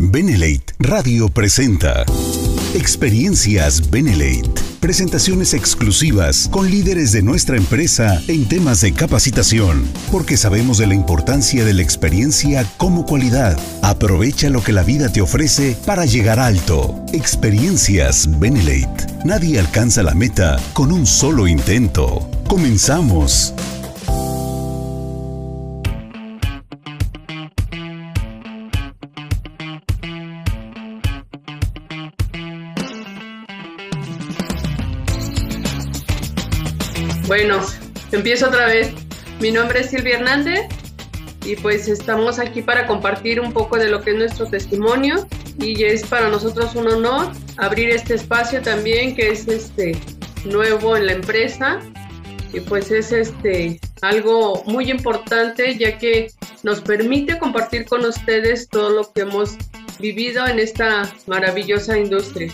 Benelate Radio presenta Experiencias Benelate. Presentaciones exclusivas con líderes de nuestra empresa en temas de capacitación, porque sabemos de la importancia de la experiencia como cualidad. Aprovecha lo que la vida te ofrece para llegar alto. Experiencias Benelate. Nadie alcanza la meta con un solo intento. Comenzamos. Bueno, empiezo otra vez. Mi nombre es Silvia Hernández y pues estamos aquí para compartir un poco de lo que es nuestro testimonio y es para nosotros un honor abrir este espacio también que es este nuevo en la empresa y pues es este algo muy importante ya que nos permite compartir con ustedes todo lo que hemos vivido en esta maravillosa industria.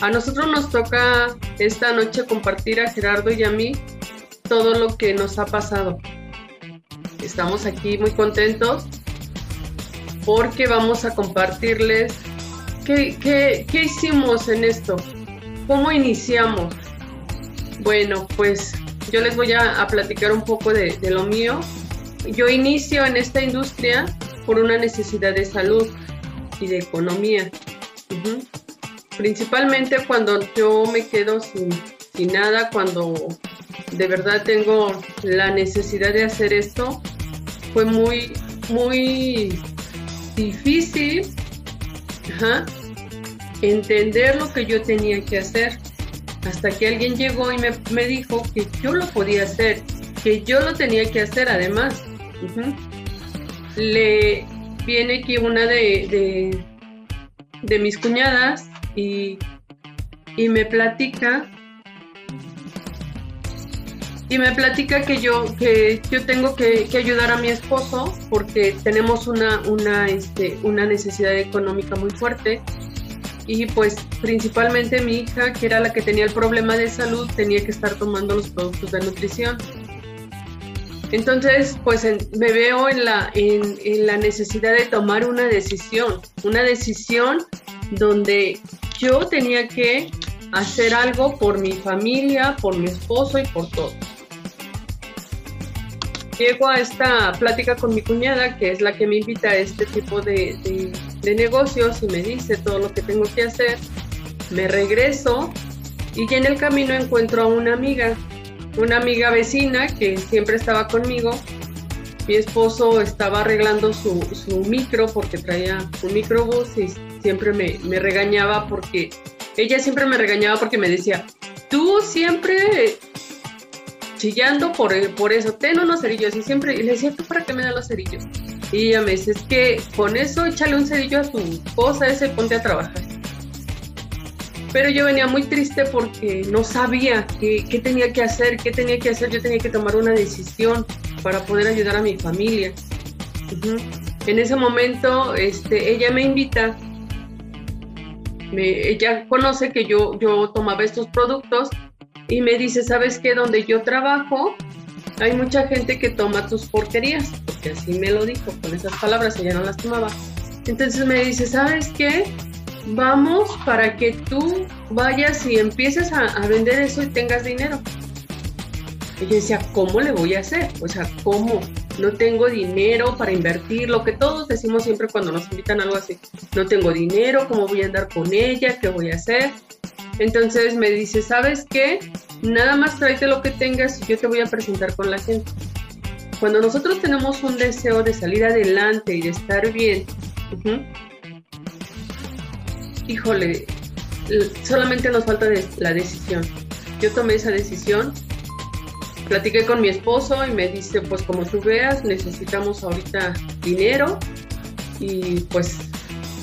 A nosotros nos toca esta noche compartir a Gerardo y a mí todo lo que nos ha pasado. Estamos aquí muy contentos porque vamos a compartirles qué, hicimos en esto, cómo iniciamos. Bueno, pues yo les voy a, platicar un poco de, lo mío. Yo inicio en esta industria por una necesidad de salud y de economía principalmente cuando yo me quedo sin, nada, cuando de verdad tengo la necesidad de hacer esto, fue muy, muy difícil entender lo que yo tenía que hacer. Hasta que alguien llegó y me, dijo que yo lo podía hacer, que yo lo tenía que hacer además. Le viene aquí una de, de, de mis cuñadas y, me platica y me platica que yo que yo tengo que, ayudar a mi esposo porque tenemos una una este, una necesidad económica muy fuerte. Y pues principalmente mi hija que era la que tenía el problema de salud tenía que estar tomando los productos de nutrición. Entonces pues me veo en la en, en la necesidad de tomar una decisión una decisión donde yo tenía que hacer algo por mi familia, por mi esposo y por todo. Llego a esta plática con mi cuñada, que es la que me invita a este tipo de, negocios y me dice todo lo que tengo que hacer. Me regreso y en el camino encuentro a una amiga, una amiga vecina que siempre estaba conmigo. Mi esposo estaba arreglando su, su micro porque traía un microbús y siempre me, regañaba porque, ella siempre me regañaba porque me decía, tú siempre chillando por, por eso, ten unos cerillos. Y siempre y le decía, ¿tú para qué me dan los cerillos? Y ella me dice, es que con eso échale un cerillo a tu cosa ese ponte a trabajar. Pero yo venía muy triste porque no sabía qué, qué, tenía que hacer, qué tenía que hacer. Yo tenía que tomar una decisión para poder ayudar a mi familia. En ese momento, este, ella me invita ella conoce que yo, yo tomaba estos productos y me dice, ¿sabes qué? Donde yo trabajo, hay mucha gente que toma tus porquerías, porque así me lo dijo, con esas palabras, ella no las tomaba. Entonces me dice, ¿sabes qué? Vamos para que tú vayas y empieces a vender eso y tengas dinero. Y yo decía, ¿cómo le voy a hacer? O sea, ¿cómo? no tengo dinero para invertir, lo que todos decimos siempre cuando nos invitan a algo así, no tengo dinero, ¿cómo voy a andar con ella? ¿Qué voy a hacer? Entonces me dice, ¿sabes qué? Nada más tráete lo que tengas y yo te voy a presentar con la gente. Cuando nosotros tenemos un deseo de salir adelante y de estar bien, híjole, solamente nos falta la decisión. Yo tomé esa decisión platiqué con mi esposo y me dice, pues como tú veas, necesitamos ahorita dinero y pues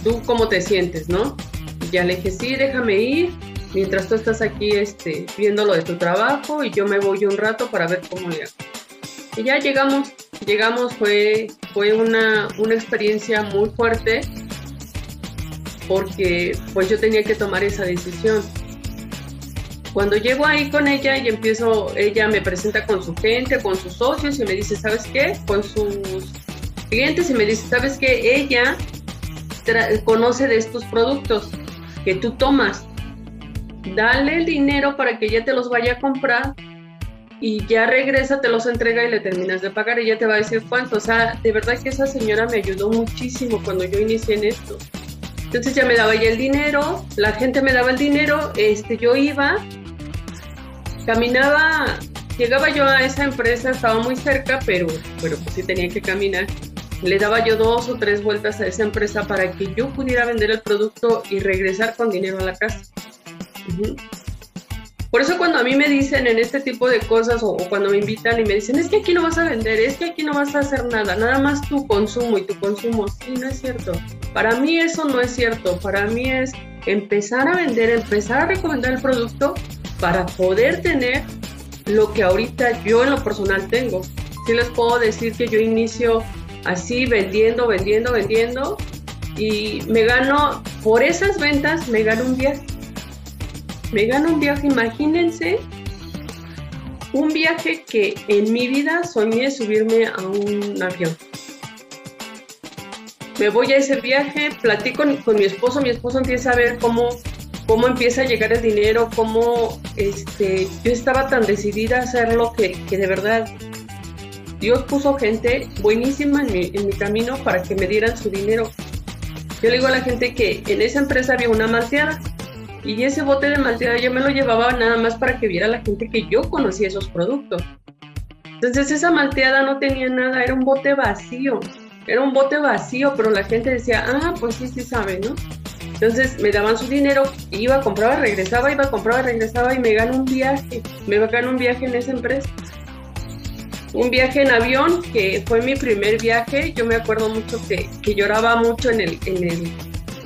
tú cómo te sientes, ¿no? Y ya le dije, sí, déjame ir mientras tú estás aquí este, viendo lo de tu trabajo y yo me voy un rato para ver cómo le hago. Y ya llegamos, llegamos, fue, fue una, una experiencia muy fuerte porque pues yo tenía que tomar esa decisión cuando llego ahí con ella y empiezo, ella me presenta con su gente, con sus socios y me dice, ¿sabes qué? Con sus clientes y me dice, ¿sabes qué? Ella conoce de estos productos que tú tomas. Dale el dinero para que ella te los vaya a comprar y ya regresa, te los entrega y le terminas de pagar y ya te va a decir cuánto. O sea, de verdad que esa señora me ayudó muchísimo cuando yo inicié en esto. Entonces ya me daba ya el dinero, la gente me daba el dinero, este, yo iba, caminaba, llegaba yo a esa empresa, estaba muy cerca, pero, pero pues sí tenía que caminar. Le daba yo dos o tres vueltas a esa empresa para que yo pudiera vender el producto y regresar con dinero a la casa. Por eso cuando a mí me dicen en este tipo de cosas o, cuando me invitan y me dicen, es que aquí no vas a vender, es que aquí no vas a hacer nada, nada más tu consumo y tu consumo, sí, no es cierto. Para mí eso no es cierto, para mí es empezar a vender, empezar a recomendar el producto para poder tener lo que ahorita yo en lo personal tengo. Sí les puedo decir que yo inicio así vendiendo, vendiendo, vendiendo y me gano, por esas ventas me gano un viaje me gano un viaje, imagínense, un viaje que en mi vida soñé subirme a un avión. Me voy a ese viaje, platico con, mi esposo, mi esposo empieza a ver cómo, cómo empieza a llegar el dinero, cómo este, yo estaba tan decidida a hacerlo que, que de verdad Dios puso gente buenísima en mi, en mi camino para que me dieran su dinero. Yo le digo a la gente que en esa empresa había una malteada y ese bote de malteada yo me lo llevaba nada más para que viera la gente que yo conocía esos productos. Entonces esa malteada no tenía nada, era un bote vacío. Era un bote vacío, pero la gente decía, ah, pues sí, sí sabe, ¿no? Entonces me daban su dinero, iba, compraba, regresaba, iba, compraba, regresaba y me ganó un viaje. Me ganó un viaje en esa empresa. Un viaje en avión, que fue mi primer viaje. Yo me acuerdo mucho que, que lloraba mucho en el, en el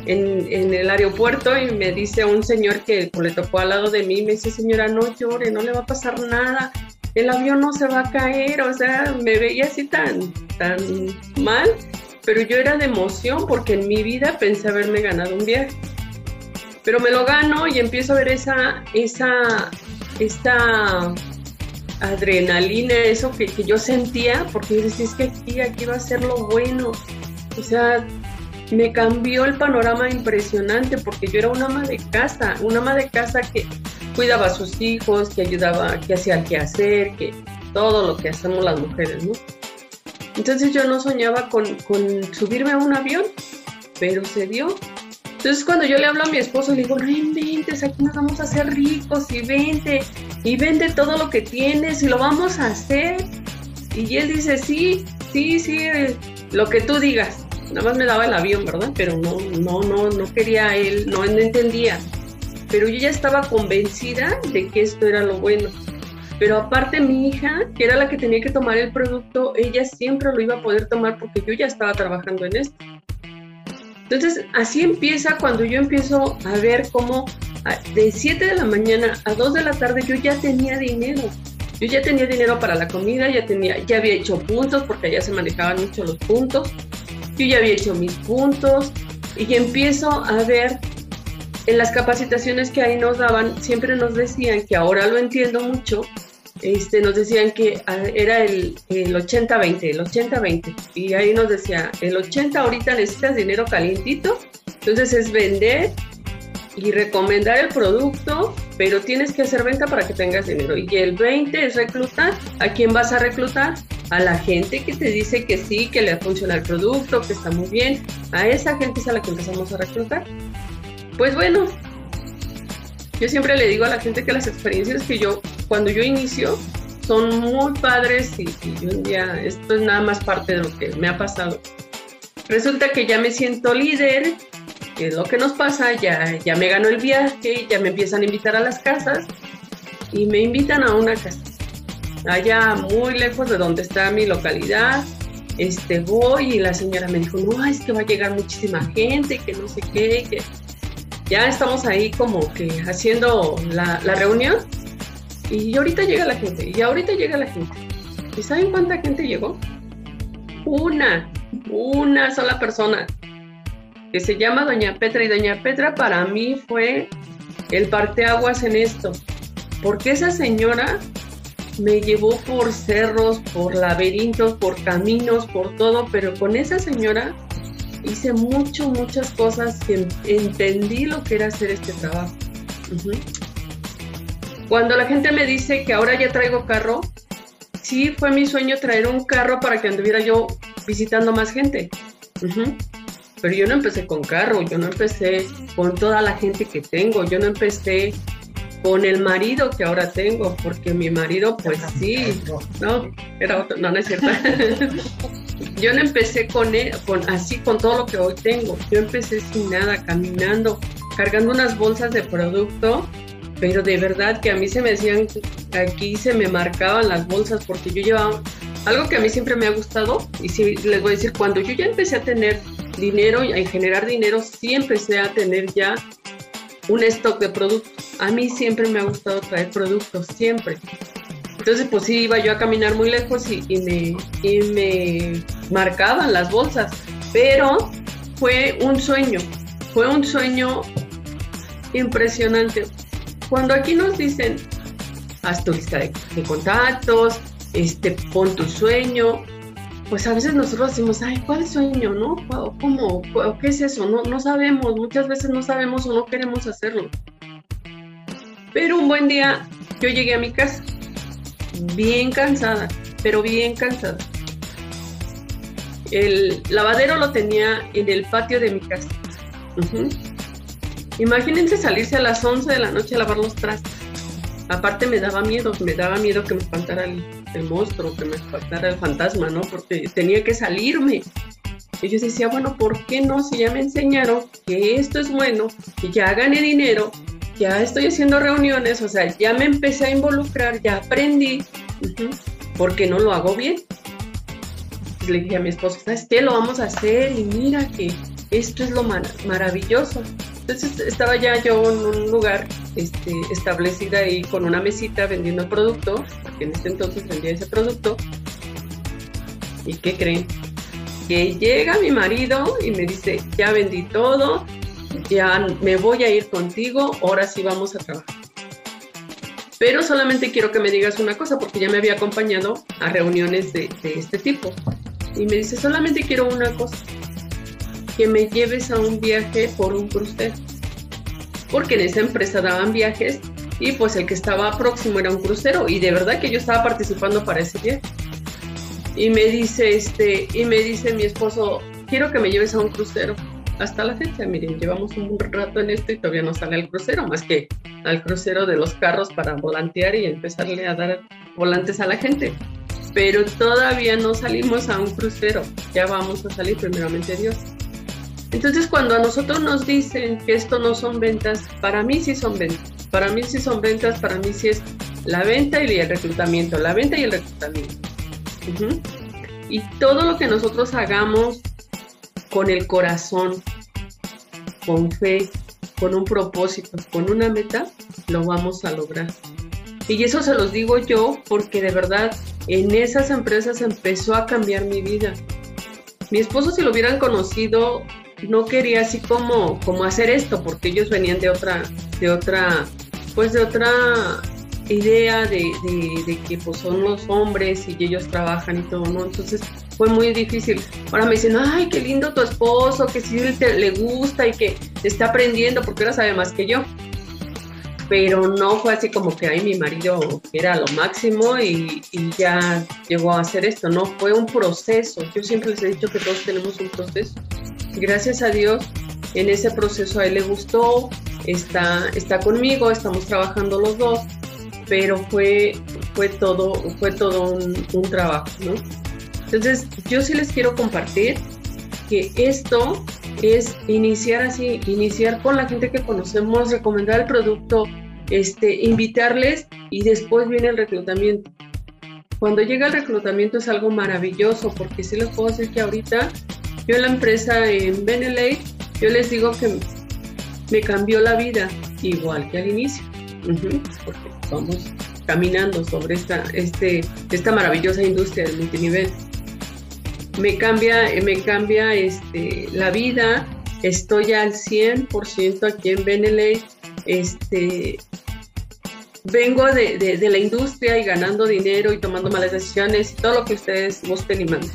en, el aeropuerto y me dice un señor que le tocó al lado de mí, me dice, señora, no llore, no le va a pasar nada, el avión no se va a caer, o sea, me veía así tan, tan mal, pero yo era de emoción porque en mi vida pensé haberme ganado un viaje. Pero me lo gano y empiezo a ver esa, esa, esta adrenalina, eso que, que yo sentía, porque yo es que aquí, aquí va a ser lo bueno. O sea, me cambió el panorama impresionante porque yo era una ama de casa, una ama de casa que cuidaba a sus hijos, que ayudaba, que hacía el quehacer, que todo lo que hacemos las mujeres, ¿no? Entonces yo no soñaba con, subirme a un avión, pero se dio. Entonces cuando yo le hablo a mi esposo, le digo, no inventes, aquí nos vamos a hacer ricos y vende, y vende todo lo que tienes y lo vamos a hacer. Y él dice, sí, sí, sí, lo que tú digas nada más me daba el avión, ¿verdad? Pero no, no, no, no quería él, no, entendía. Pero yo ya estaba convencida de que esto era lo bueno. Pero aparte mi hija, que era la que tenía que tomar el producto, ella siempre lo iba a poder tomar porque yo ya estaba trabajando en esto. Entonces, así empieza cuando yo empiezo a ver cómo de 7 de la mañana a 2 de la tarde yo ya tenía dinero. Yo ya tenía dinero para la comida, ya tenía, ya había hecho puntos porque allá se manejaban mucho los puntos yo ya había hecho mis puntos y empiezo a ver en las capacitaciones que ahí nos daban, siempre nos decían, que ahora lo entiendo mucho, este, nos decían que ah, era el, el 80-20, el 80-20. Y ahí nos decía, el 80 ahorita necesitas dinero calientito, entonces es vender y recomendar el producto, pero tienes que hacer venta para que tengas dinero. Y el 20 es reclutar. ¿A quién vas a reclutar? A la gente que te dice que sí, que le funciona el producto, que está muy bien. A esa gente es a la que empezamos a reclutar. Pues bueno, yo siempre le digo a la gente que las experiencias que yo, cuando yo inicio, son muy padres y, y un día, esto es nada más parte de lo que me ha pasado. Resulta que ya me siento líder, que es lo que nos pasa, ya, ya me ganó el viaje, ya me empiezan a invitar a las casas y me invitan a una casa, allá muy lejos de donde está mi localidad. Este, voy y la señora me dijo, no, es que va a llegar muchísima gente, que no sé qué, ya estamos ahí como que haciendo la, la reunión y ahorita llega la gente, y ahorita llega la gente. ¿Y saben cuánta gente llegó? Una, una sola persona que se llama Doña Petra y Doña Petra para mí fue el parteaguas en esto, porque esa señora me llevó por cerros, por laberintos, por caminos, por todo, pero con esa señora hice mucho, muchas cosas que entendí lo que era hacer este trabajo. Cuando la gente me dice que ahora ya traigo carro, sí fue mi sueño traer un carro para que anduviera yo visitando más gente. Pero yo no empecé con carro, yo no empecé con toda la gente que tengo, yo no empecé con el marido que ahora tengo, porque mi marido, pues sí, no, era otro, no, no es cierto. yo no empecé con él, con, así con todo lo que hoy tengo. Yo empecé sin nada, caminando, cargando unas bolsas de producto, pero de verdad que a mí se me decían, aquí se me marcaban las bolsas porque yo llevaba algo que a mí siempre me ha gustado y sí les voy a decir, cuando yo ya empecé a tener dinero y generar dinero, sí empecé a tener ya un stock de productos. A mí siempre me ha gustado traer productos, siempre. Entonces, pues sí, iba yo a caminar muy lejos y, me, y me marcaban las bolsas. Pero fue un sueño, fue un sueño impresionante. Cuando aquí nos dicen, haz tu lista de, contactos, este, pon tu sueño, pues a veces nosotros decimos, ay, ¿cuál sueño? ¿No? ¿Cómo? ¿Qué es eso? No, no sabemos, muchas veces no sabemos o no queremos hacerlo. Pero un buen día yo llegué a mi casa bien cansada, pero bien cansada. El lavadero lo tenía en el patio de mi casa. Imagínense salirse a las 11 de la noche a lavar los trastes. Aparte me daba miedo, me daba miedo que me espantara el, monstruo, que me espantara el fantasma, ¿no? Porque tenía que salirme. Y yo decía, bueno, ¿por qué no? Si ya me enseñaron que esto es bueno, que ya gané dinero, ya estoy haciendo reuniones, o sea, ya me empecé a involucrar, ya aprendí, porque no lo hago bien. le dije a mi esposo, ¿sabes qué? Lo vamos a hacer y mira que esto es lo maravilloso. Entonces estaba ya yo en un lugar este, establecida ahí con una mesita vendiendo producto, porque en ese entonces vendía ese producto. ¿Y qué creen? Que llega mi marido y me dice, ya vendí todo, ya me voy a ir contigo, ahora sí vamos a trabajar. Pero solamente quiero que me digas una cosa, porque ya me había acompañado a reuniones de, este tipo. Y me dice, solamente quiero una cosa, que me lleves a un viaje por un crucero. Porque en esa empresa daban viajes y pues el que estaba próximo era un crucero y de verdad que yo estaba participando para ese viaje. Y me dice este y me dice mi esposo, "Quiero que me lleves a un crucero." hasta la fecha. Miren, llevamos un rato en esto y todavía no sale el crucero, más que al crucero de los carros para volantear y empezarle a dar volantes a la gente. Pero todavía no salimos a un crucero, ya vamos a salir primeramente Dios. Entonces cuando a nosotros nos dicen que esto no son ventas, para mí sí son ventas. Para mí sí son ventas, para mí sí es la venta y el reclutamiento, la venta y el reclutamiento. Y todo lo que nosotros hagamos con el corazón, con fe, con un propósito, con una meta, lo vamos a lograr. Y eso se los digo yo porque de verdad en esas empresas empezó a cambiar mi vida. Mi esposo si lo hubieran conocido no quería así como, como hacer esto porque ellos venían de otra, de otra, pues de otra idea de, de, que pues son los hombres y ellos trabajan y todo, ¿no? Entonces fue muy difícil. Ahora me dicen, ay, qué lindo tu esposo, que sí te, le gusta y que está aprendiendo porque ahora sabe más que yo. Pero no fue así como que, ay, mi marido era lo máximo y, y ya llegó a hacer esto, no, fue un proceso. Yo siempre les he dicho que todos tenemos un proceso. Gracias a Dios, en ese proceso a él le gustó, está, está conmigo, estamos trabajando los dos pero fue, fue todo, fue todo un, trabajo, ¿no? Entonces, yo sí les quiero compartir que esto es iniciar así, iniciar con la gente que conocemos, recomendar el producto, este, invitarles y después viene el reclutamiento. Cuando llega el reclutamiento es algo maravilloso porque sí les puedo decir que ahorita yo en la empresa en Benelete, yo les digo que me cambió la vida igual que al inicio, porque vamos caminando sobre esta, este, esta maravillosa industria del multinivel. Me cambia, me cambia este, la vida, estoy al 100% aquí en Beneley, este, vengo de, de, la industria y ganando dinero y tomando malas decisiones y todo lo que ustedes gusten y manden.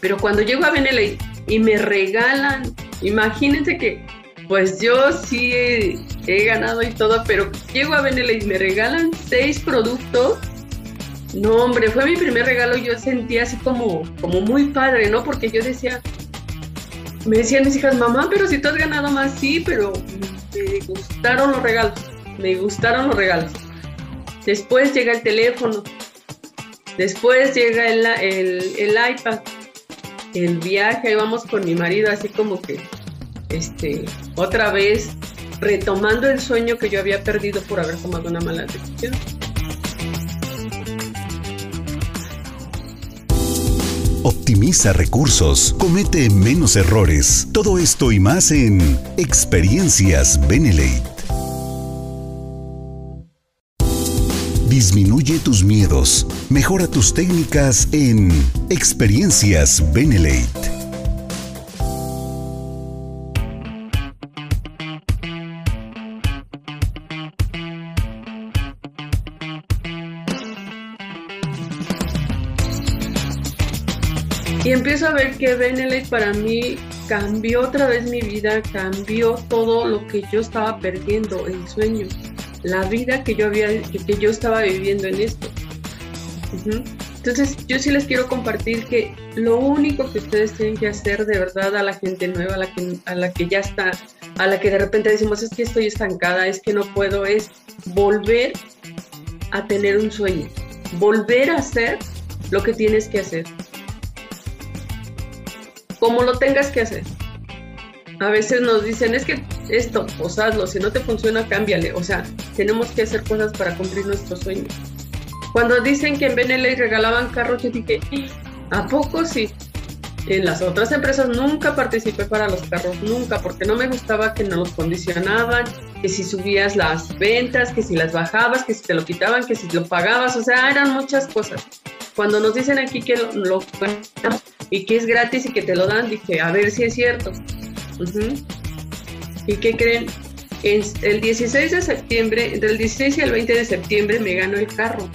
Pero cuando llego a Beneley y me regalan. Imagínense que, pues yo sí he, ganado y todo, pero llego a Benela y me regalan seis productos. No, hombre, fue mi primer regalo. Yo sentía así como, como muy padre, ¿no? Porque yo decía, me decían mis hijas, mamá, pero si tú has ganado más, sí, pero me gustaron los regalos. Me gustaron los regalos. Después llega el teléfono. Después llega el, el, iPad. El viaje, ahí vamos con mi marido, así como que, este, otra vez retomando el sueño que yo había perdido por haber tomado una mala decisión. Optimiza recursos, comete menos errores. Todo esto y más en Experiencias Benelate. Disminuye tus miedos. Mejora tus técnicas en Experiencias Benelate. Empiezo a ver que Benelate para mí cambió otra vez mi vida, cambió todo lo que yo estaba perdiendo, el sueño la vida que yo había, que yo estaba viviendo en esto. Entonces, yo sí les quiero compartir que lo único que ustedes tienen que hacer de verdad a la gente nueva, a la que, a la que ya está, a la que de repente decimos es que estoy estancada, es que no puedo, es volver a tener un sueño, volver a hacer lo que tienes que hacer, como lo tengas que hacer. A veces nos dicen, es que esto, pues si no te funciona, cámbiale. O sea, tenemos que hacer cosas para cumplir nuestros sueños. Cuando dicen que en BNL regalaban carros, yo dije, ¿a poco sí? En las otras empresas nunca participé para los carros, nunca, porque no me gustaba que nos los condicionaban, que si subías las ventas, que si las bajabas, que si te lo quitaban, que si lo pagabas, o sea, eran muchas cosas. Cuando nos dicen aquí que lo y que es gratis y que te lo dan, dije, a ver si es cierto. ¿Y qué creen? el 16 de septiembre, entre el 16 y el 20 de septiembre me ganó el carro.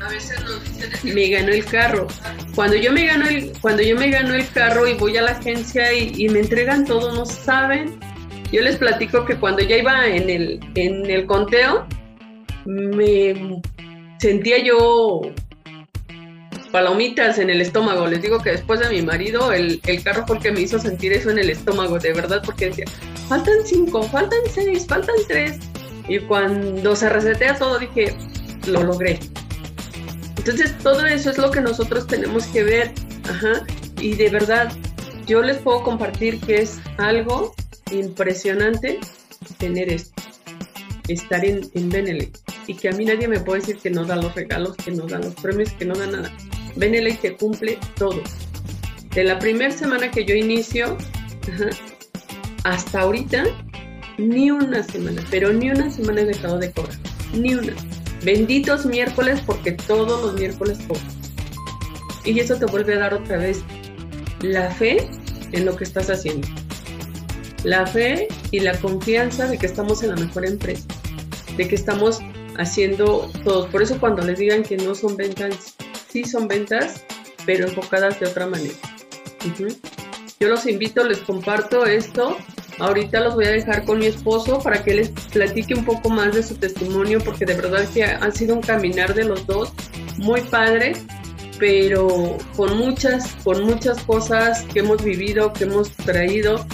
A veces dicen me ganó el carro. Cuando yo me gano el, cuando yo me gano el carro y voy a la agencia y, me entregan todo, no saben. Yo les platico que cuando ya iba en el, en el conteo, me sentía yo palomitas en el estómago. Les digo que después de mi marido, el, carro fue el que me hizo sentir eso en el estómago, de verdad, porque decía, faltan cinco, faltan seis, faltan tres. Y cuando se resetea todo, dije, lo logré. Entonces, todo eso es lo que nosotros tenemos que ver. Ajá. Y de verdad, yo les puedo compartir que es algo impresionante tener esto, estar en, en. Y que a mí nadie me puede decir que no da los regalos, que no da los premios, que no da nada. Beneley te cumple todo. De la primera semana que yo inicio hasta ahorita, ni una semana, pero ni una semana he dejado de cobrar. Ni una. Benditos miércoles porque todos los miércoles cobro. Y eso te vuelve a dar otra vez la fe en lo que estás haciendo. La fe y la confianza de que estamos en la mejor empresa. De que estamos haciendo todo. Por eso cuando les digan que no son ventas sí son ventas, pero enfocadas de otra manera. Yo los invito, les comparto esto. Ahorita los voy a dejar con mi esposo para que les platique un poco más de su testimonio, porque de verdad que ha sido un caminar de los dos muy padre, pero con muchas, con muchas cosas que hemos vivido, que hemos traído.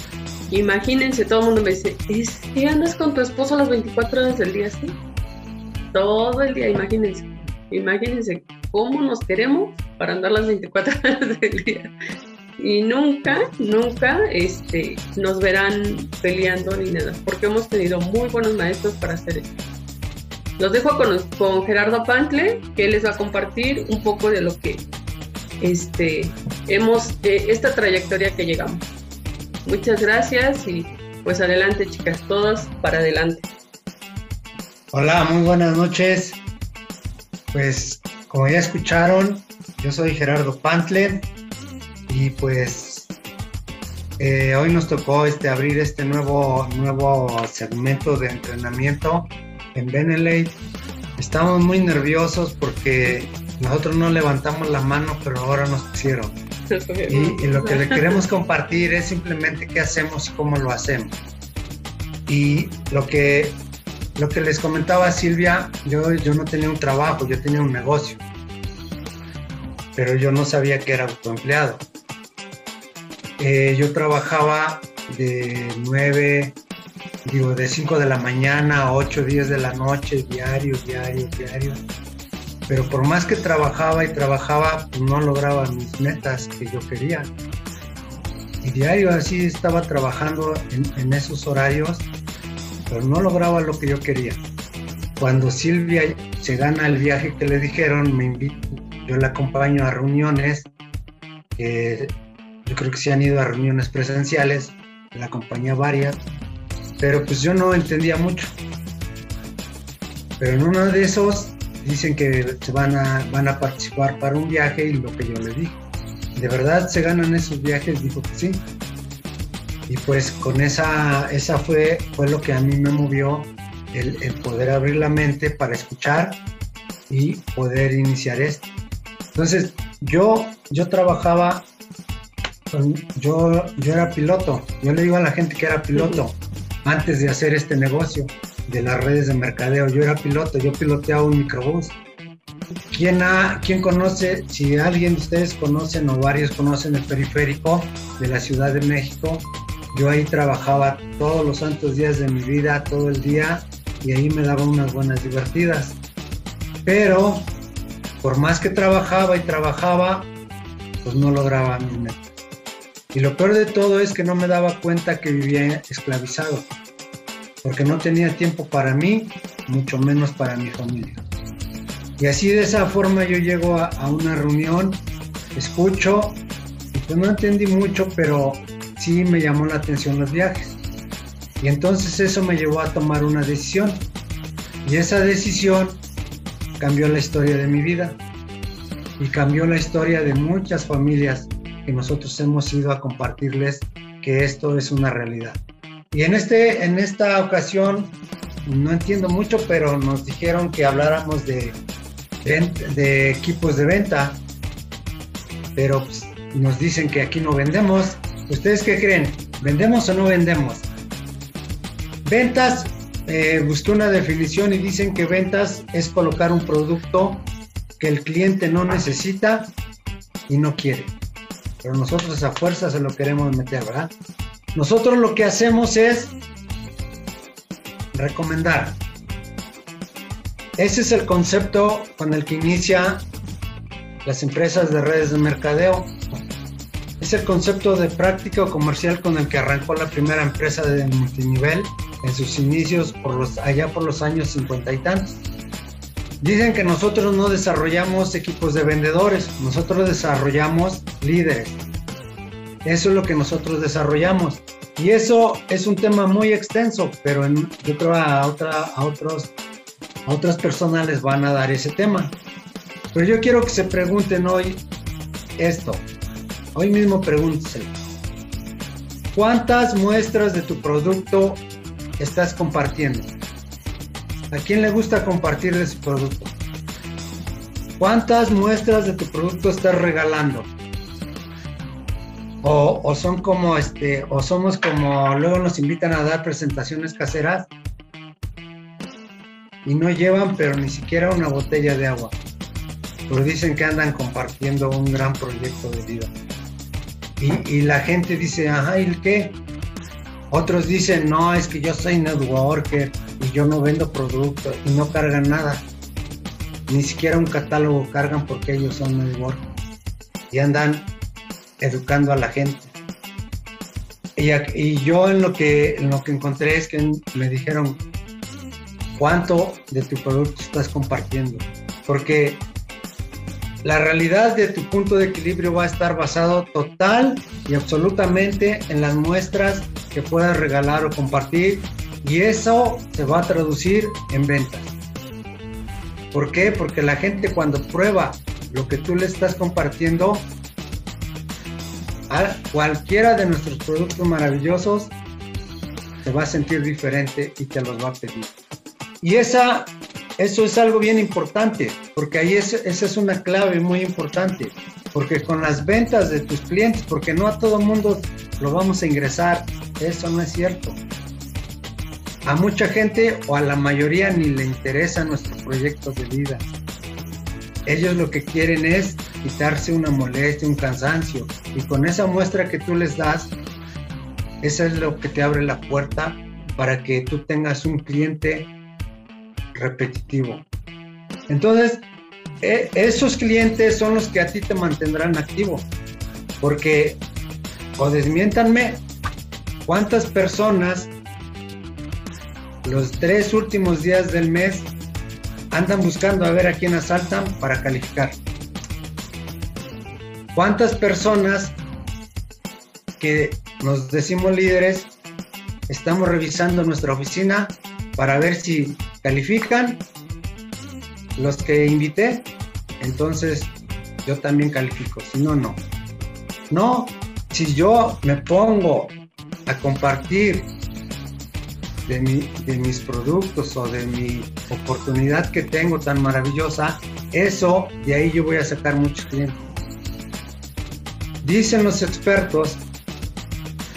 Imagínense, todo el mundo me dice, ¿es que andas con tu esposo las 24 horas del día? Sí, todo el día, imagínense. Imagínense cómo nos queremos para andar las 24 horas del día. Y nunca, nunca este, nos verán peleando ni nada, porque hemos tenido muy buenos maestros para hacer esto. Los dejo con, Gerardo Pantle, que les va a compartir un poco de lo que este, hemos, eh, esta trayectoria que llegamos. Muchas gracias y pues adelante chicas, todas para adelante. Hola, muy buenas noches. Pues como ya escucharon, yo soy Gerardo Pantle y pues eh, hoy nos tocó este, abrir este nuevo, nuevo segmento de entrenamiento en Benelete. Estamos muy nerviosos porque nosotros no levantamos la mano, pero ahora nos pusieron. Y, lo que le queremos compartir es simplemente qué hacemos y cómo lo hacemos. Y lo que, lo que les comentaba Silvia, yo, yo no tenía un trabajo, yo tenía un negocio, pero yo no sabía que era autoempleado. Eh, yo trabajaba de 9, digo, de 5 de la mañana a 8, 10 de la noche, diario, diario, diario pero por más que trabajaba y trabajaba, pues no lograba mis metas que yo quería. Y diario así estaba trabajando en, esos horarios, pero no lograba lo que yo quería. Cuando Silvia se gana el viaje que le dijeron, me invito, yo la acompaño a reuniones, yo creo que se han ido a reuniones presenciales, la acompañé a varias, pero pues yo no entendía mucho. Pero en uno de esos dicen que se van a, van a participar para un viaje y lo que yo le dije. ¿De verdad se ganan esos viajes? Dijo que sí. Y pues con esa, esa fue, fue lo que a mí me movió el, poder abrir la mente para escuchar y poder iniciar esto. Entonces, yo, yo trabajaba, yo, yo era piloto, yo le digo a la gente que era piloto antes de hacer este negocio de las redes de mercadeo. Yo era piloto, yo piloteaba un microbús. ¿Quién, ha, ¿Quién conoce, si alguien de ustedes conocen o varios conocen el periférico de la Ciudad de México? Yo ahí trabajaba todos los santos días de mi vida, todo el día, y ahí me daba unas buenas divertidas. Pero, por más que trabajaba y trabajaba, pues no lograba mi meta. Y lo peor de todo es que no me daba cuenta que vivía esclavizado porque no tenía tiempo para mí, mucho menos para mi familia. Y así de esa forma yo llego a, una reunión, escucho, y pues no entendí mucho, pero sí me llamó la atención los viajes. Y entonces eso me llevó a tomar una decisión. Y esa decisión cambió la historia de mi vida y cambió la historia de muchas familias que nosotros hemos ido a compartirles que esto es una realidad. Y en, este, en esta ocasión, no entiendo mucho, pero nos dijeron que habláramos de, de, equipos de venta, pero pues, nos dicen que aquí no vendemos. ¿Ustedes qué creen? ¿Vendemos o no vendemos? Ventas, eh, busqué una definición y dicen que ventas es colocar un producto que el cliente no necesita y no quiere. Pero nosotros a fuerza se lo queremos meter, ¿verdad? Nosotros lo que hacemos es recomendar. Ese es el concepto con el que inicia las empresas de redes de mercadeo. Es el concepto de práctica comercial con el que arrancó la primera empresa de multinivel en sus inicios por los, allá por los años cincuenta y tantos. Dicen que nosotros no desarrollamos equipos de vendedores, nosotros desarrollamos líderes. Eso es lo que nosotros desarrollamos. Y eso es un tema muy extenso, pero en, yo creo a, otra, a, otros, a otras personas les van a dar ese tema. Pero yo quiero que se pregunten hoy esto. Hoy mismo pregúntense. ¿Cuántas muestras de tu producto estás compartiendo? ¿A quién le gusta compartir de su producto? ¿Cuántas muestras de tu producto estás regalando? O, son como este, o somos como luego nos invitan a dar presentaciones caseras y no llevan pero ni siquiera una botella de agua. Pero dicen que andan compartiendo un gran proyecto de vida. Y, la gente dice, ajá, ¿y qué? Otros dicen, no, es que yo soy networker y yo no vendo productos y no cargan nada. Ni siquiera un catálogo cargan porque ellos son networkers. Y andan educando a la gente. Y, y, yo en lo, que, en lo que encontré es que me dijeron cuánto de tu producto estás compartiendo. Porque la realidad de tu punto de equilibrio va a estar basado total y absolutamente en las muestras que puedas regalar o compartir y eso se va a traducir en ventas. ¿Por qué? Porque la gente cuando prueba lo que tú le estás compartiendo cualquiera de nuestros productos maravillosos se va a sentir diferente y te los va a pedir. Y esa, eso es algo bien importante, porque ahí esa es una clave muy importante. porque con las ventas de tus clientes, porque no a todo mundo lo vamos a ingresar, eso no es cierto. A mucha gente o a la mayoría ni le interesa nuestro proyecto de vida. Ellos lo que quieren es quitarse una molestia, un cansancio. Y con esa muestra que tú les das, eso es lo que te abre la puerta para que tú tengas un cliente repetitivo. Entonces, e, esos clientes son los que a ti te mantendrán activo. Porque, o desmiéntanme, ¿cuántas personas los tres últimos días del mes andan buscando a ver a quién asaltan para calificar? ¿Cuántas personas que nos decimos líderes estamos revisando nuestra oficina para ver si califican los que invité? Entonces yo también califico, si no, no. No, si yo me pongo a compartir de, de, mis productos o de mi oportunidad que tengo tan maravillosa, eso de ahí yo voy a sacar muchos clientes. Dicen los expertos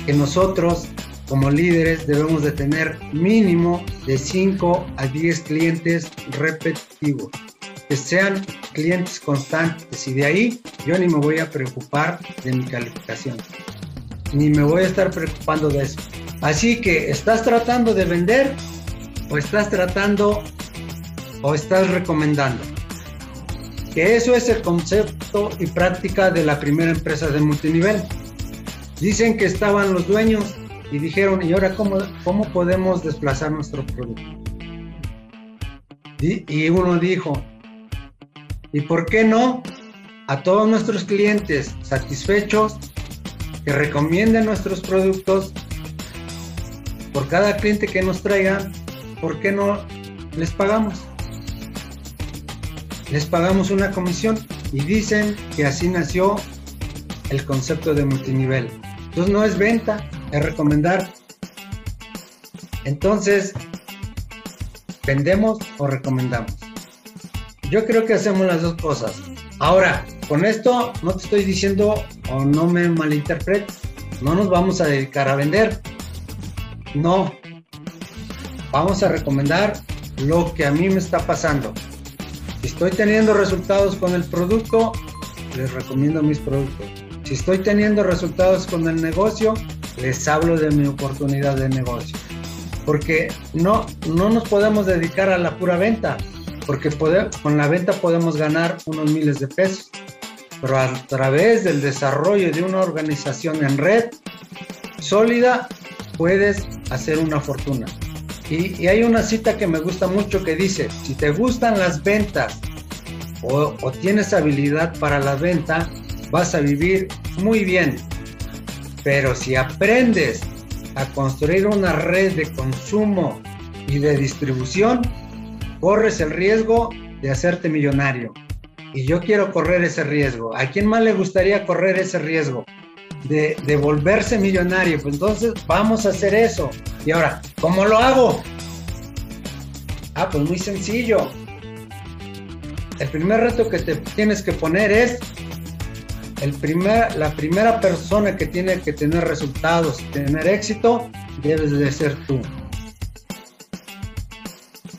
que nosotros como líderes debemos de tener mínimo de 5 a 10 clientes repetitivos, que sean clientes constantes y de ahí yo ni me voy a preocupar de mi calificación, ni me voy a estar preocupando de eso. Así que estás tratando de vender o estás tratando o estás recomendando que eso es el concepto y práctica de la primera empresa de multinivel. Dicen que estaban los dueños y dijeron, ¿y ahora cómo, cómo podemos desplazar nuestro producto? Y, y uno dijo, ¿y por qué no a todos nuestros clientes satisfechos que recomienden nuestros productos por cada cliente que nos traigan, ¿por qué no les pagamos? les pagamos una comisión y dicen que así nació el concepto de multinivel. Entonces no es venta, es recomendar. Entonces, ¿vendemos o recomendamos? Yo creo que hacemos las dos cosas. Ahora, con esto no te estoy diciendo o no me malinterpretes, no nos vamos a dedicar a vender. No. Vamos a recomendar lo que a mí me está pasando. Si estoy teniendo resultados con el producto, les recomiendo mis productos. Si estoy teniendo resultados con el negocio, les hablo de mi oportunidad de negocio. Porque no, no nos podemos dedicar a la pura venta, porque con la venta podemos ganar unos miles de pesos. Pero a través del desarrollo de una organización en red sólida, puedes hacer una fortuna. Y, hay una cita que me gusta mucho que dice, si te gustan las ventas o, o tienes habilidad para la venta, vas a vivir muy bien. Pero si aprendes a construir una red de consumo y de distribución, corres el riesgo de hacerte millonario. Y yo quiero correr ese riesgo. ¿A quién más le gustaría correr ese riesgo? de, volverse millonario. Pues entonces vamos a hacer eso. Y ahora, ¿cómo lo hago? Ah, pues muy sencillo. El primer reto que te tienes que poner es el primer, la primera persona que tiene que tener resultados, tener éxito, debes de ser tú.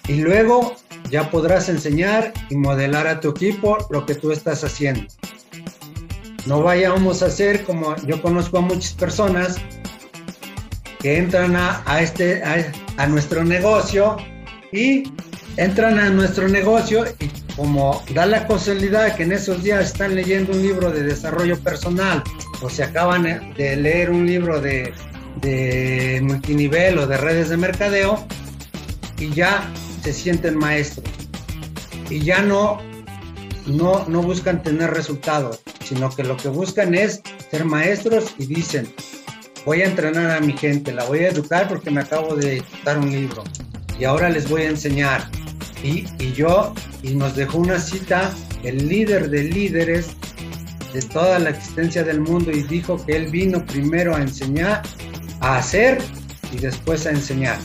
Y luego ya podrás enseñar y modelar a tu equipo lo que tú estás haciendo. No vayamos a hacer como yo conozco a muchas personas que entran a, este, a, nuestro negocio y entran a nuestro negocio y como da la casualidad que en esos días están leyendo un libro de desarrollo personal o se acaban de leer un libro de, de multinivel o de redes de mercadeo y ya se sienten maestros y ya no, no, no buscan tener resultados sino que lo que buscan es ser maestros y dicen, voy a entrenar a mi gente, la voy a educar porque me acabo de dar un libro y ahora les voy a enseñar. Y, y yo, y nos dejó una cita el líder de líderes de toda la existencia del mundo y dijo que él vino primero a enseñar, a hacer y después a enseñar.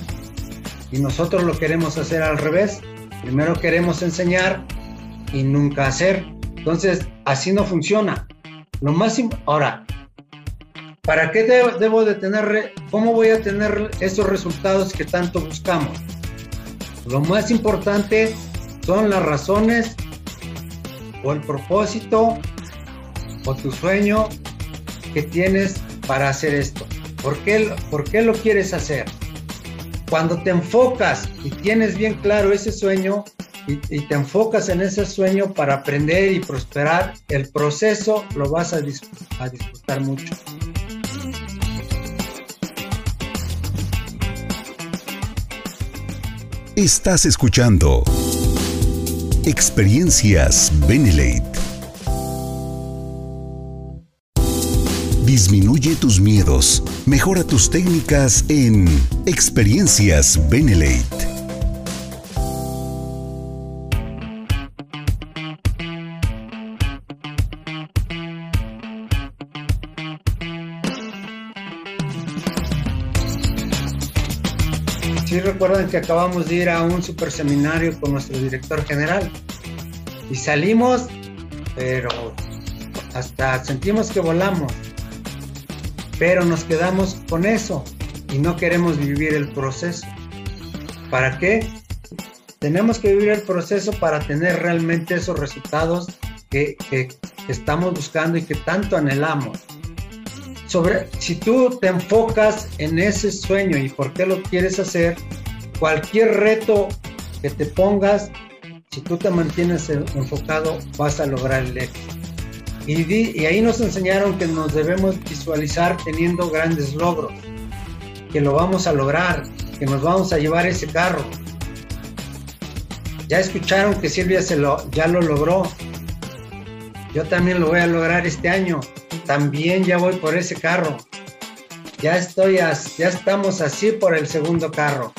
Y nosotros lo queremos hacer al revés. Primero queremos enseñar y nunca hacer. Entonces, así no funciona. Lo más ahora, ¿para qué debo de tener, cómo voy a tener esos resultados que tanto buscamos? Lo más importante son las razones o el propósito o tu sueño que tienes para hacer esto. ¿Por qué, ¿Por qué lo quieres hacer? Cuando te enfocas y tienes bien claro ese sueño y, te enfocas en ese sueño para aprender y prosperar, el proceso lo vas a, a disfrutar mucho. Estás escuchando Experiencias Benelate. Disminuye tus miedos. Mejora tus técnicas en Experiencias Benelate. Recuerdan que acabamos de ir a un super seminario con nuestro director general y salimos, pero hasta sentimos que volamos, pero nos quedamos con eso y no queremos vivir el proceso. ¿Para qué? Tenemos que vivir el proceso para tener realmente esos resultados que, que estamos buscando y que tanto anhelamos sobre si tú te enfocas en ese sueño y por qué lo quieres hacer, cualquier reto que te pongas, si tú te mantienes enfocado, vas a lograr el éxito. Y, ahí nos enseñaron que nos debemos visualizar teniendo grandes logros, que lo vamos a lograr, que nos vamos a llevar ese carro. Ya escucharon que Silvia se lo, ya lo logró. Yo también lo voy a lograr este año también ya voy por ese carro. Ya estoy, ya estamos así por el segundo carro.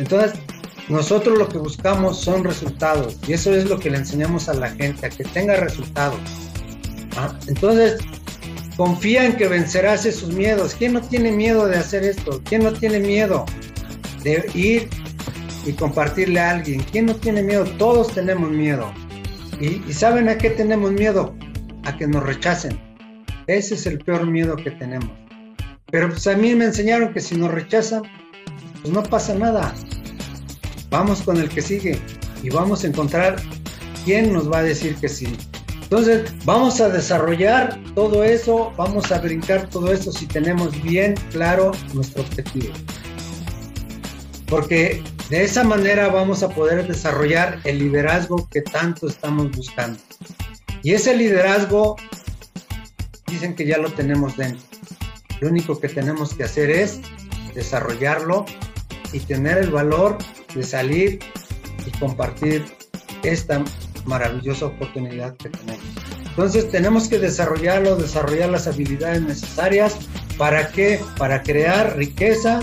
Entonces, nosotros lo que buscamos son resultados y eso es lo que le enseñamos a la gente, a que tenga resultados. ¿Ah? Entonces, confía en que vencerás esos miedos. ¿Quién no tiene miedo de hacer esto? ¿Quién no tiene miedo de ir y compartirle a alguien? ¿Quién no tiene miedo? Todos tenemos miedo. ¿Y, y saben a qué tenemos miedo? A que nos rechacen. Ese es el peor miedo que tenemos. Pero pues a mí me enseñaron que si nos rechazan, pues no pasa nada. Vamos con el que sigue y vamos a encontrar quién nos va a decir que sí. Entonces, vamos a desarrollar todo eso, vamos a brincar todo eso si tenemos bien claro nuestro objetivo. Porque de esa manera vamos a poder desarrollar el liderazgo que tanto estamos buscando. Y ese liderazgo dicen que ya lo tenemos dentro. Lo único que tenemos que hacer es desarrollarlo y tener el valor de salir y compartir esta maravillosa oportunidad que tenemos. Entonces tenemos que desarrollarlo, desarrollar las habilidades necesarias. ¿Para qué? Para crear riqueza,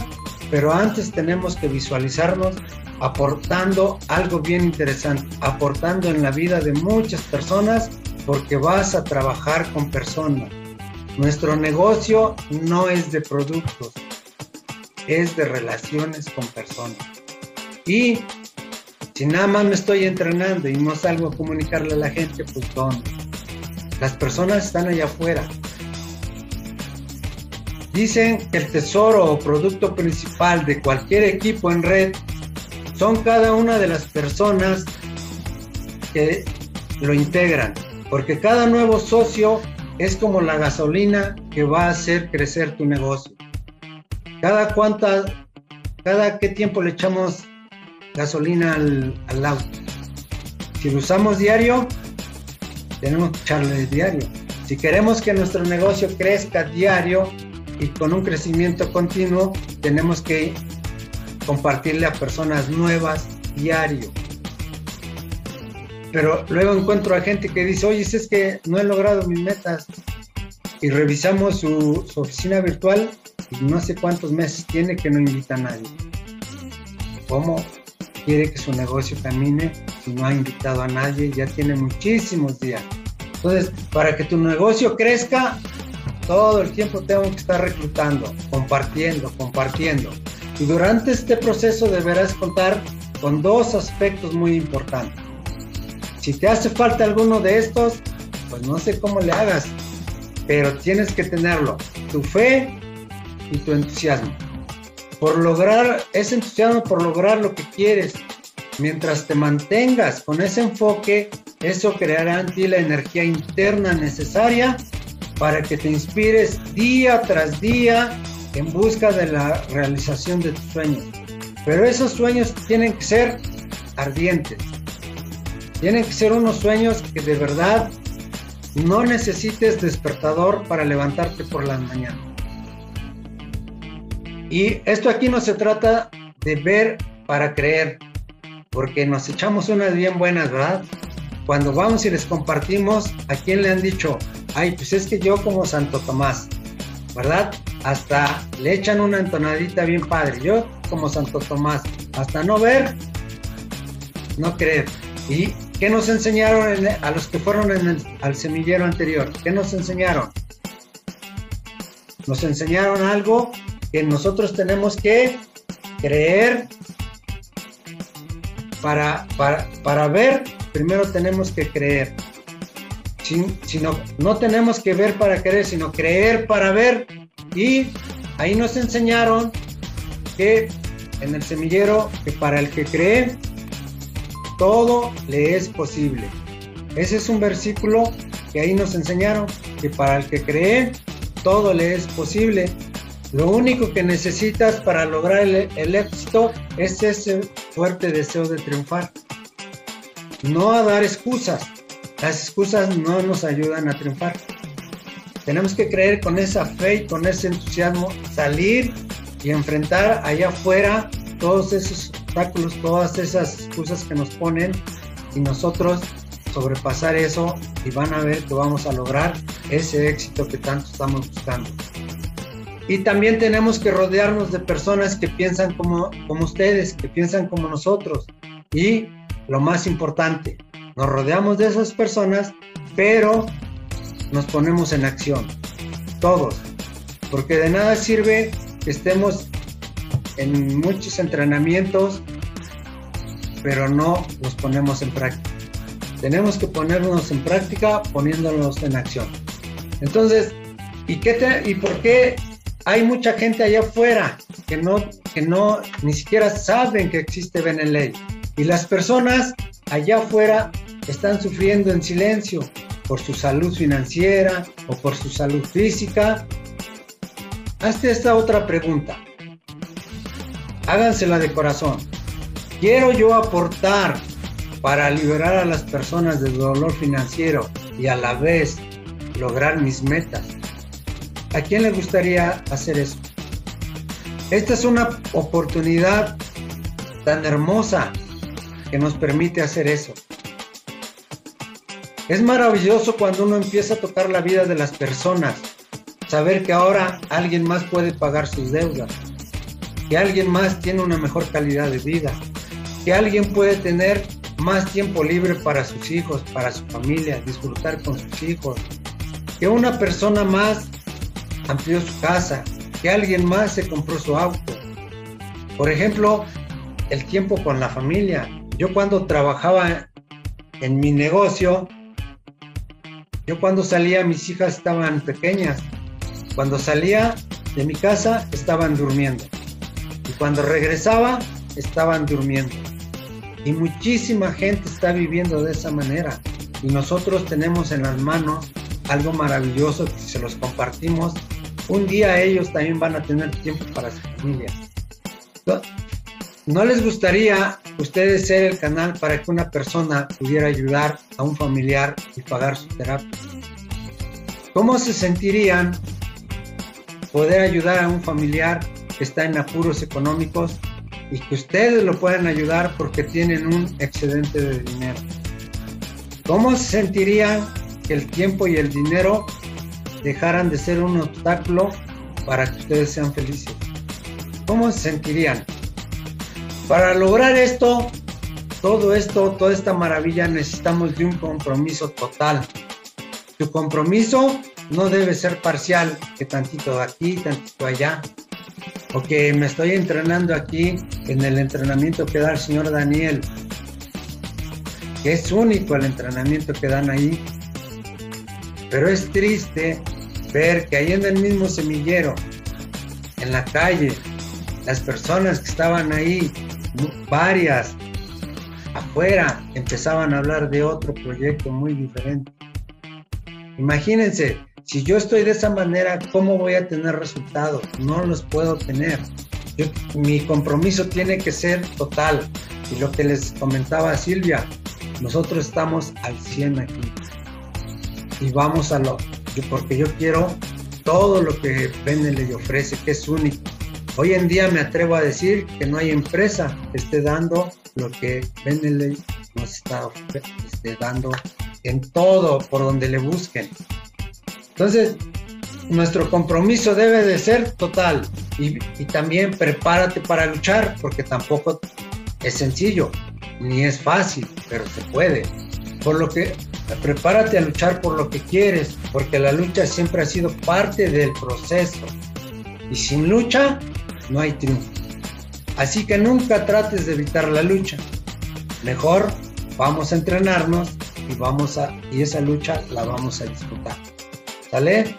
pero antes tenemos que visualizarnos aportando algo bien interesante, aportando en la vida de muchas personas porque vas a trabajar con personas. Nuestro negocio no es de productos, es de relaciones con personas. Y si nada más me estoy entrenando y no salgo a comunicarle a la gente, pues ¿dónde? Las personas están allá afuera. Dicen que el tesoro o producto principal de cualquier equipo en red son cada una de las personas que lo integran porque cada nuevo socio es como la gasolina que va a hacer crecer tu negocio. Cada cuánta, cada qué tiempo le echamos gasolina al, auto. Si lo usamos diario, tenemos que echarle diario. Si queremos que nuestro negocio crezca diario y con un crecimiento continuo, tenemos que compartirle a personas nuevas diario pero luego encuentro a gente que dice, oye, es que no he logrado mis metas. Y revisamos su, oficina virtual no sé cuántos meses tiene que no invita a nadie. ¿Cómo quiere que su negocio camine si no ha invitado a nadie? Ya tiene muchísimos días. Entonces, para que tu negocio crezca, todo el tiempo tengo que estar reclutando, compartiendo, compartiendo. Y durante este proceso deberás contar con dos aspectos muy importantes. Si te hace falta alguno de estos, pues no sé cómo le hagas, pero tienes que tenerlo, tu fe y tu entusiasmo. Por lograr ese entusiasmo, por lograr lo que quieres, mientras te mantengas con ese enfoque, eso creará en ti la energía interna necesaria para que te inspires día tras día en busca de la realización de tus sueños. Pero esos sueños tienen que ser ardientes. Tienen que ser unos sueños que de verdad no necesites despertador para levantarte por las mañanas. Y esto aquí no se trata de ver para creer, porque nos echamos unas bien buenas, ¿verdad? Cuando vamos y les compartimos, ¿a quién le han dicho? Ay, pues es que yo como Santo Tomás, ¿verdad? Hasta le echan una entonadita bien padre. Yo como Santo Tomás, hasta no ver, no creer. ¿Y qué nos enseñaron a los que fueron al semillero anterior? ¿Qué nos enseñaron? Nos enseñaron algo que nosotros tenemos que creer para, para, para ver, primero tenemos que creer. Si, no, no tenemos que ver para creer, sino creer para ver. Y ahí nos enseñaron que en el semillero, que para el que cree, todo le es posible. Ese es un versículo que ahí nos enseñaron, que para el que cree, todo le es posible. Lo único que necesitas para lograr el, éxito es ese fuerte deseo de triunfar. No a dar excusas. Las excusas no nos ayudan a triunfar. Tenemos que creer con esa fe y con ese entusiasmo, salir y enfrentar allá afuera todos esos obstáculos, todas esas excusas que nos ponen y nosotros sobrepasar eso y van a ver que vamos a lograr ese éxito que tanto estamos buscando. Y también tenemos que rodearnos de personas que piensan como, como ustedes, que piensan como nosotros. Y lo más importante, nos rodeamos de esas personas, pero nos ponemos en acción. Todos. Porque de nada sirve que estemos en muchos entrenamientos, pero no los ponemos en práctica. Tenemos que ponernos en práctica poniéndonos en acción. Entonces, ¿y, qué ¿y por qué hay mucha gente allá afuera que no, que no ni siquiera saben que existe Beneley? Y las personas allá afuera están sufriendo en silencio por su salud financiera o por su salud física. Hazte esta otra pregunta hágansela de corazón. Quiero yo aportar para liberar a las personas del dolor financiero y a la vez lograr mis metas. ¿A quién le gustaría hacer eso? Esta es una oportunidad tan hermosa que nos permite hacer eso. Es maravilloso cuando uno empieza a tocar la vida de las personas, saber que ahora alguien más puede pagar sus deudas, que alguien más tiene una mejor calidad de vida, que alguien puede tener más tiempo libre para sus hijos, para su familia, disfrutar con sus hijos, que una persona más amplió su casa, que alguien más se compró su auto. Por ejemplo, el tiempo con la familia. Yo cuando trabajaba en mi negocio, yo cuando salía mis hijas estaban pequeñas. Cuando salía de mi casa estaban durmiendo. Y cuando regresaba, estaban durmiendo. Y muchísima gente está viviendo de esa manera. Y nosotros tenemos en las manos algo maravilloso que se los compartimos, un día ellos también van a tener tiempo para su familia. ¿No les gustaría ustedes ser el canal para que una persona pudiera ayudar a un familiar y pagar su terapia? ¿Cómo se sentirían poder ayudar a un familiar que está en apuros económicos y que ustedes lo puedan ayudar porque tienen un excedente de dinero. ¿Cómo se sentirían que el tiempo y el dinero dejaran de ser un obstáculo para que ustedes sean felices? ¿Cómo se sentirían? Para lograr esto, todo esto, toda esta maravilla, necesitamos de un compromiso total. Tu compromiso no debe ser parcial, que tantito aquí, tantito allá que me estoy entrenando aquí en el entrenamiento que da el señor Daniel, que es único el entrenamiento que dan ahí, pero es triste ver que ahí en el mismo semillero, en la calle, las personas que estaban ahí, varias, afuera, empezaban a hablar de otro proyecto muy diferente. Imagínense, si yo estoy de esa manera, ¿cómo voy a tener resultados? No los puedo tener. mi compromiso tiene que ser total. Y lo que les comentaba Silvia, nosotros estamos al 100 aquí. Y vamos a lo, porque yo quiero todo lo que le ofrece, que es único. Hoy en día me atrevo a decir que no hay empresa que esté dando lo que Beneley nos está esté dando en todo por donde le busquen. Entonces, nuestro compromiso debe de ser total y, y, también prepárate para luchar porque tampoco es sencillo ni es fácil, pero se puede. Por lo que prepárate a luchar por lo que quieres, porque la lucha siempre ha sido parte del proceso. Y sin lucha no hay triunfo. Así que nunca trates de evitar la lucha. Mejor vamos a entrenarnos y vamos a y esa lucha la vamos a disfrutar. ¿Sale?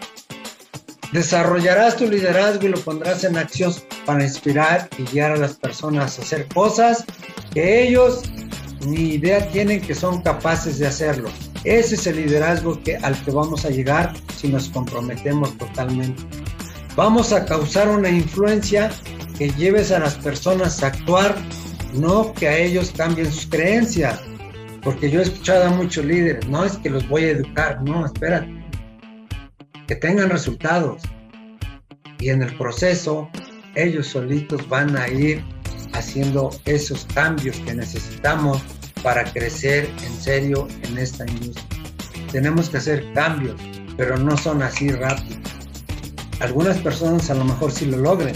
Desarrollarás tu liderazgo y lo pondrás en acción para inspirar y guiar a las personas a hacer cosas que ellos ni idea tienen que son capaces de hacerlo. Ese es el liderazgo que, al que vamos a llegar si nos comprometemos totalmente. Vamos a causar una influencia que lleves a las personas a actuar, no que a ellos cambien sus creencias. Porque yo he escuchado a muchos líderes, no es que los voy a educar, no, espérate. Que tengan resultados. Y en el proceso, ellos solitos van a ir haciendo esos cambios que necesitamos para crecer en serio en esta industria. Tenemos que hacer cambios, pero no son así rápidos. Algunas personas a lo mejor sí lo logren,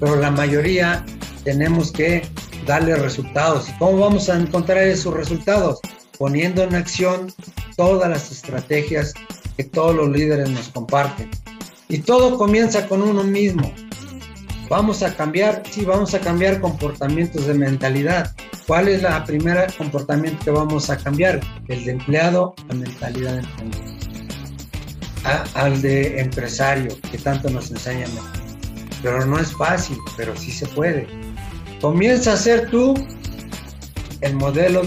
pero la mayoría tenemos que darle resultados. ¿Y cómo vamos a encontrar esos resultados? Poniendo en acción todas las estrategias que todos los líderes nos comparten. Y todo comienza con uno mismo. Vamos a cambiar, sí, vamos a cambiar comportamientos de mentalidad. ¿Cuál es la primera comportamiento que vamos a cambiar? El de empleado a mentalidad de emprendedor. al de empresario, que tanto nos enseñan. Pero no es fácil, pero sí se puede. Comienza a ser tú el modelo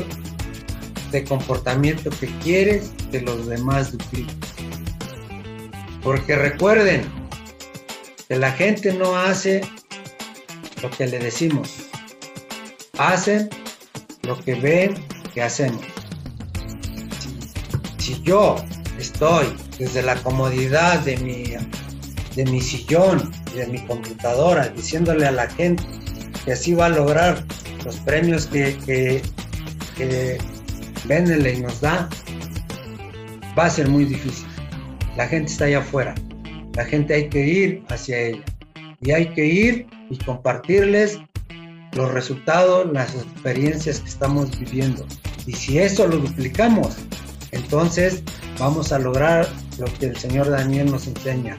de comportamiento que quieres que los demás dupliquen. Porque recuerden, que la gente no hace lo que le decimos, hacen lo que ven que hacemos. Si, yo estoy desde la comodidad de mi, de mi sillón de mi computadora diciéndole a la gente que así va a lograr los premios que, que, que nos da, va a ser muy difícil. La gente está allá afuera la gente hay que ir hacia ella y hay que ir y compartirles los resultados, las experiencias que estamos viviendo. Y si eso lo duplicamos, entonces vamos a lograr lo que el señor Daniel nos enseña,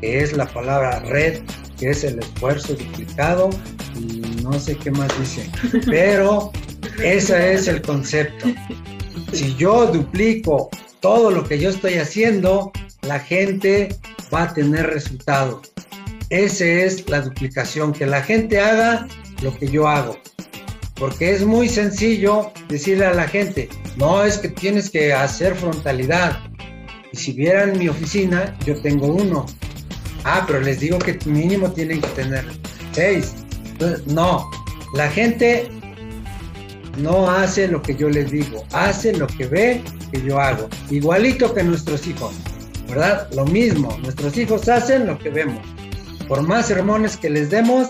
que es la palabra red, que es el esfuerzo duplicado y no sé qué más dice, pero ese es el concepto. Si yo duplico todo lo que yo estoy haciendo, la gente va a tener resultados. Esa es la duplicación, que la gente haga lo que yo hago. Porque es muy sencillo decirle a la gente, no es que tienes que hacer frontalidad. Y si vieran mi oficina, yo tengo uno. Ah, pero les digo que mínimo tienen que tener seis. No, la gente no hace lo que yo les digo, hace lo que ve que yo hago. Igualito que nuestros hijos. ¿Verdad? Lo mismo, nuestros hijos hacen lo que vemos. Por más sermones que les demos,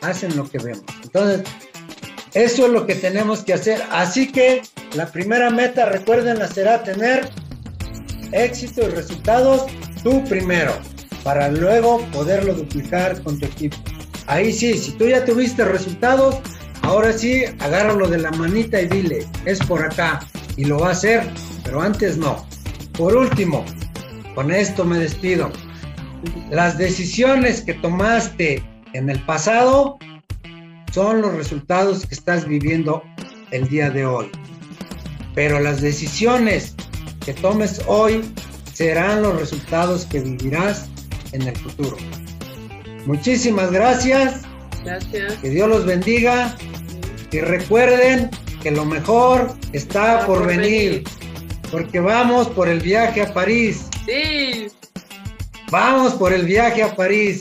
hacen lo que vemos. Entonces, eso es lo que tenemos que hacer. Así que la primera meta, recuerden, será tener éxito y resultados tú primero, para luego poderlo duplicar con tu equipo. Ahí sí, si tú ya tuviste resultados, ahora sí, agárralo de la manita y dile, es por acá, y lo va a hacer, pero antes no. Por último, con esto me despido. Las decisiones que tomaste en el pasado son los resultados que estás viviendo el día de hoy. Pero las decisiones que tomes hoy serán los resultados que vivirás en el futuro. Muchísimas gracias. Gracias. Que Dios los bendiga. Y recuerden que lo mejor está, por, venir, Porque vamos por el viaje a París. Sí. Vamos por el viaje a París.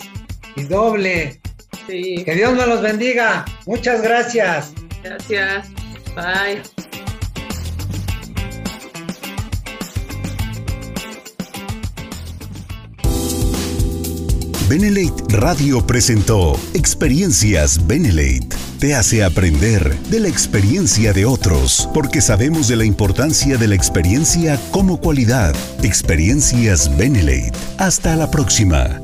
Y doble. Sí. Que Dios me los bendiga. Muchas gracias. Gracias. Bye. Benelate Radio presentó Experiencias Benelate. Te hace aprender de la experiencia de otros, porque sabemos de la importancia de la experiencia como cualidad. Experiencias Benelate. Hasta la próxima.